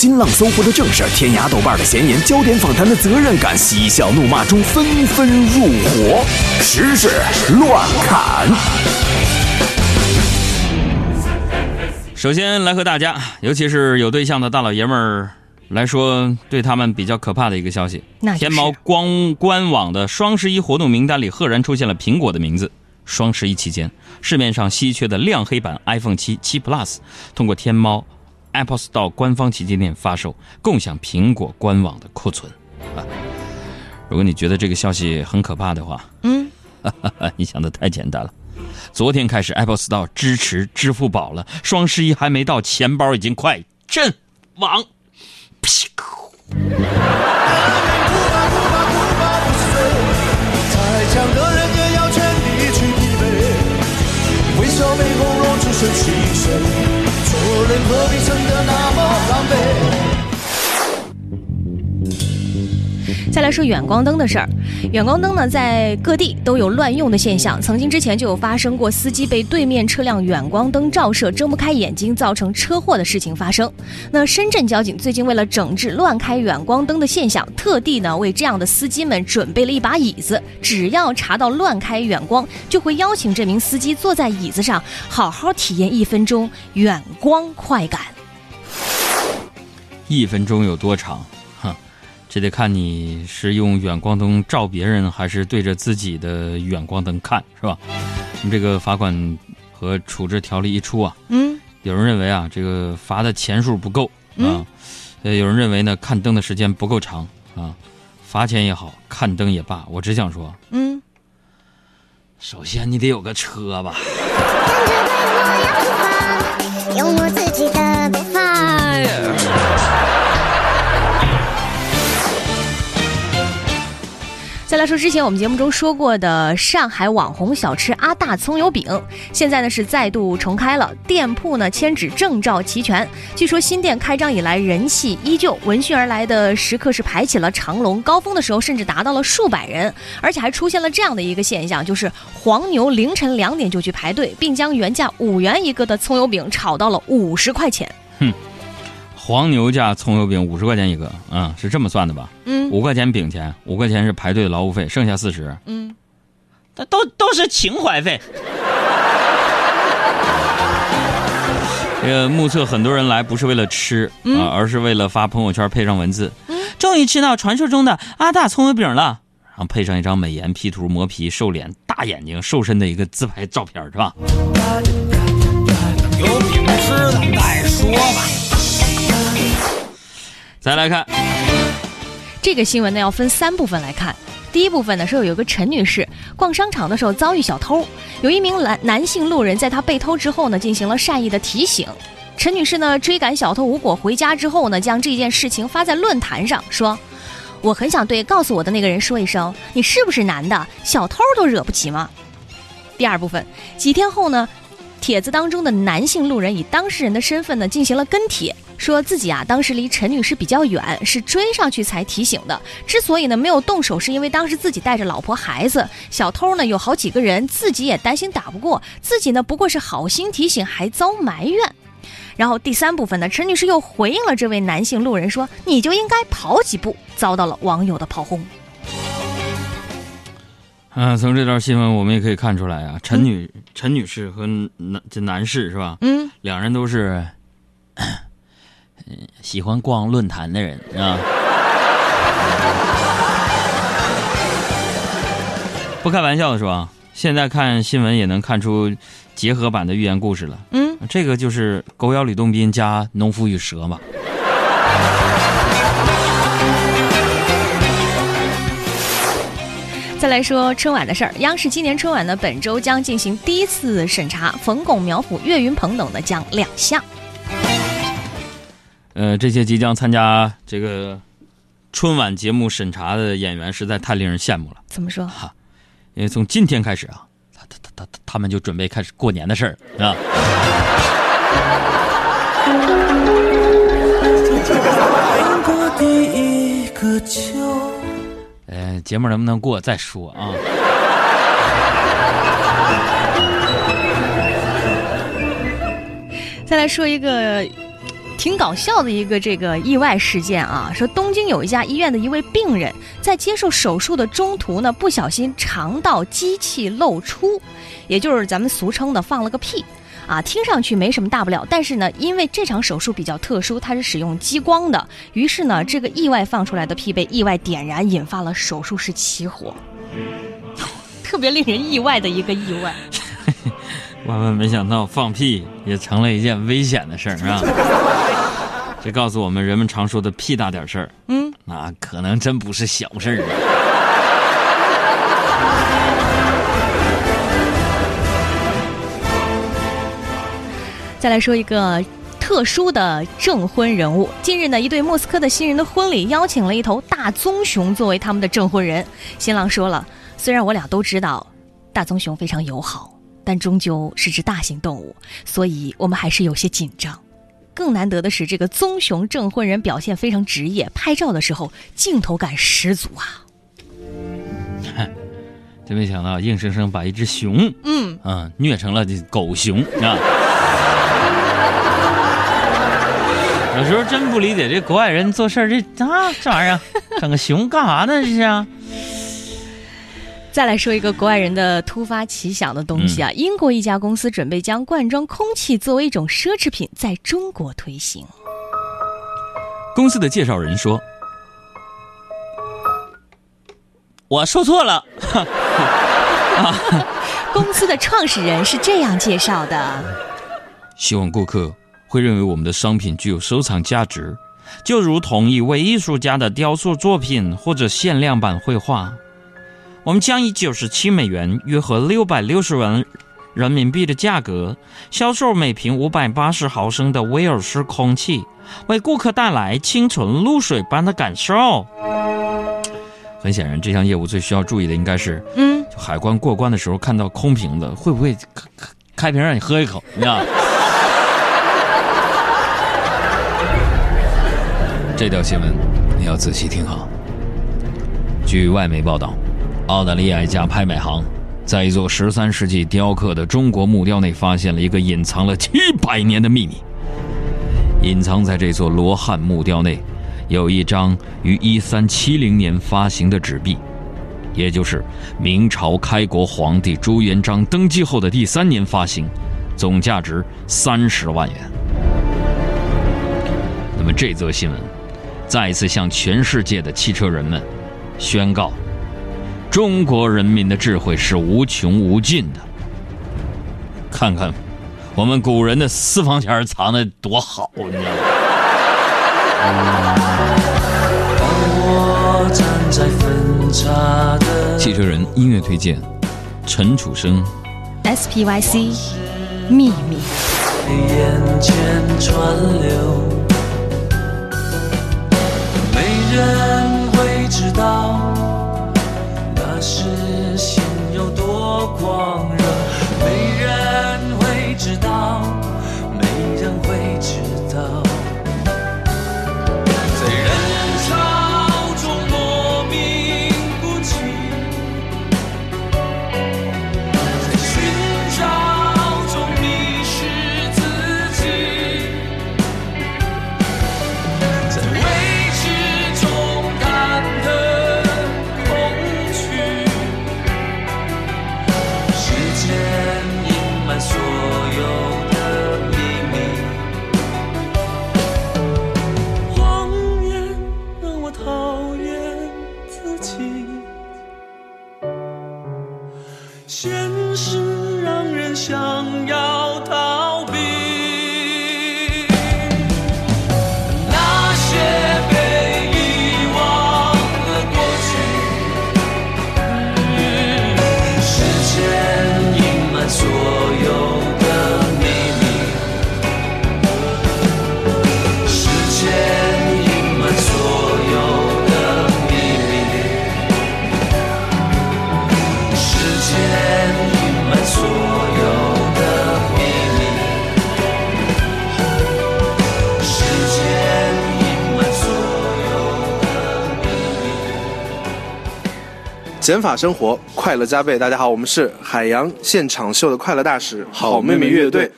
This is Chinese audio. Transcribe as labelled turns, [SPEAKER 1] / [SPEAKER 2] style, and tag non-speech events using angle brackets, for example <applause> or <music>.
[SPEAKER 1] 新浪、搜狐的正事，天涯、豆瓣的闲言，焦点访谈的责任感，嬉笑怒骂中纷纷入伙，时事乱砍。
[SPEAKER 2] 首先来和大家，尤其是有对象的大老爷们儿来说，对他们比较可怕的一个消息：天猫官官网的双十一活动名单里赫然出现了苹果的名字。双十一期间，市面上稀缺的亮黑版 iPhone 七七 Plus 通过天猫 Apple Store 官方旗舰店发售，共享苹果官网的库存。啊，如果你觉得这个消息很可怕的话，嗯，<laughs> 你想的太简单了。昨天开始，Apple Store 支持支付宝了。双十一还没到，钱包已经快阵亡。做人何必撑再来说远光灯的事儿，远光灯呢，在各地都有乱用的现象。曾经之前就有发生过司机被对面车辆远光灯照射，睁不开眼睛，造成车祸的事情发生。那深圳交警最近为了整治乱开远光灯的现象，特地呢为这样的司机们准备了一把椅子。只要查到乱开远光，就会邀请这名司机坐在椅子上，好好体验一分钟远光快感。一分钟有多长？这得看你是用远光灯照别人，还是对着自己的远光灯看，是吧？你这个罚款和处置条例一出啊，嗯，有人认为啊，这个罚的钱数不够啊，呃，有人认为呢，看灯的时间不够长啊，罚钱也好看灯也罢，我只想说，嗯，首先你得有个车吧。<laughs> 用我自己的步伐。再来说之前我们节目中说过的上海网红小吃阿大葱油饼，现在呢是再度重开了，店铺呢迁址证照齐全。据说新店开张以来人气依旧，闻讯而来的食客是排起了长龙，高峰的时候甚至达到了数百人，而且还出现了这样的一个现象，就是黄牛凌晨两点就去排队，并将原价五元一个的葱油饼炒到了五十块钱。哼。黄牛价葱油饼五十块钱一个，嗯，是这么算的吧？嗯，五块钱饼钱，五块钱是排队的劳务费，剩下四十。嗯，那都都是情怀费。这个目测很多人来不是为了吃啊，而是为了发朋友圈配上文字。终于吃到传说中的阿大葱油饼了，然后配上一张美颜 P 图磨皮瘦脸大眼睛瘦身的一个自拍照片，是吧？有饼吃的再说吧。再来看这个新闻呢，要分三部分来看。第一部分呢是有一个陈女士逛商场的时候遭遇小偷，有一名男男性路人在她被偷之后呢进行了善意的提醒。陈女士呢追赶小偷无果，回家之后呢将这件事情发在论坛上，说：“我很想对告诉我的那个人说一声，你是不是男的？小偷都惹不起吗？”第二部分，几天后呢，帖子当中的男性路人以当事人的身份呢进行了跟帖。说自己啊，当时离陈女士比较远，是追上去才提醒的。之所以呢没有动手，是因为当时自己带着老婆孩子，小偷呢有好几个人，自己也担心打不过，自己呢不过是好心提醒，还遭埋怨。然后第三部分呢，陈女士又回应了这位男性路人说：“你就应该跑几步。”遭到了网友的炮轰。嗯，从这段新闻我们也可以看出来啊，陈女陈女士和男这男士是吧？嗯，两人都是。<coughs> 喜欢逛论坛的人啊，不开玩笑的是吧？现在看新闻也能看出结合版的寓言故事了。嗯，这个就是《狗咬吕洞宾》加《农夫与蛇》嘛。再来说春晚的事儿，央视今年春晚呢，本周将进行第一次审查，冯巩、苗阜、岳云鹏等呢将亮相。呃，这些即将参加这个春晚节目审查的演员实在太令人羡慕了。怎么说？哈，因为从今天开始啊，他他他他他们就准备开始过年的事儿啊。<laughs> 呃，节目能不能过再说啊？<laughs> 再来说一个。挺搞笑的一个这个意外事件啊，说东京有一家医院的一位病人在接受手术的中途呢，不小心肠道机器漏出，也就是咱们俗称的放了个屁。啊，听上去没什么大不了，但是呢，因为这场手术比较特殊，它是使用激光的，于是呢，这个意外放出来的屁被意外点燃，引发了手术室起火，<laughs> 特别令人意外的一个意外。<laughs>
[SPEAKER 3] 万万没想到，放屁也成了一件危险的事儿啊！<laughs> 这告诉我们，人们常说的“屁大点事儿”，嗯，那可能真不是小事儿啊。
[SPEAKER 2] 再来说一个特殊的证婚人物。近日呢，一对莫斯科的新人的婚礼邀请了一头大棕熊作为他们的证婚人。新郎说了：“虽然我俩都知道大棕熊非常友好，但终究是只大型动物，所以我们还是有些紧张。更难得的是，这个棕熊证婚人表现非常职业，拍照的时候镜头感十足啊！<laughs>
[SPEAKER 3] 真没想到，硬生生把一只熊，嗯啊，虐成了狗熊啊！”有时候真不理解这国外人做事这啊这玩意儿，<laughs> 整个熊干啥呢？这是。
[SPEAKER 2] 再来说一个国外人的突发奇想的东西啊！英国一家公司准备将罐装空气作为一种奢侈品在中国推行。
[SPEAKER 3] 公司的介绍人说：“我说错了。<laughs> ”
[SPEAKER 2] 公司的创始人是这样介绍的：“ <laughs>
[SPEAKER 3] 希望顾客。”会认为我们的商品具有收藏价值，就如同一位艺术家的雕塑作品或者限量版绘画。我们将以九十七美元（约合六百六十元人民币）的价格销售每瓶五百八十毫升的威尔士空气，为顾客带来清纯露水般的感受。很显然，这项业务最需要注意的应该是，嗯，海关过关的时候看到空瓶子，会不会开开瓶让你喝一口？你知道？这条新闻你要仔细听好。据外媒报道，澳大利亚一家拍卖行在一座十三世纪雕刻的中国木雕内发现了一个隐藏了七百年的秘密。隐藏在这座罗汉木雕内，有一张于一三七零年发行的纸币，也就是明朝开国皇帝朱元璋登基后的第三年发行，总价值三十万元。那么这则新闻。再一次向全世界的汽车人们宣告：中国人民的智慧是无穷无尽的。看看我们古人的私房钱藏的多好，你知道吗？汽车人音乐推荐：陈楚生
[SPEAKER 2] ，SPYC，秘密。人会知道，那时心有多狂
[SPEAKER 4] 减法生活，快乐加倍。大家好，我们是海洋现场秀的快乐大使好妹妹乐队。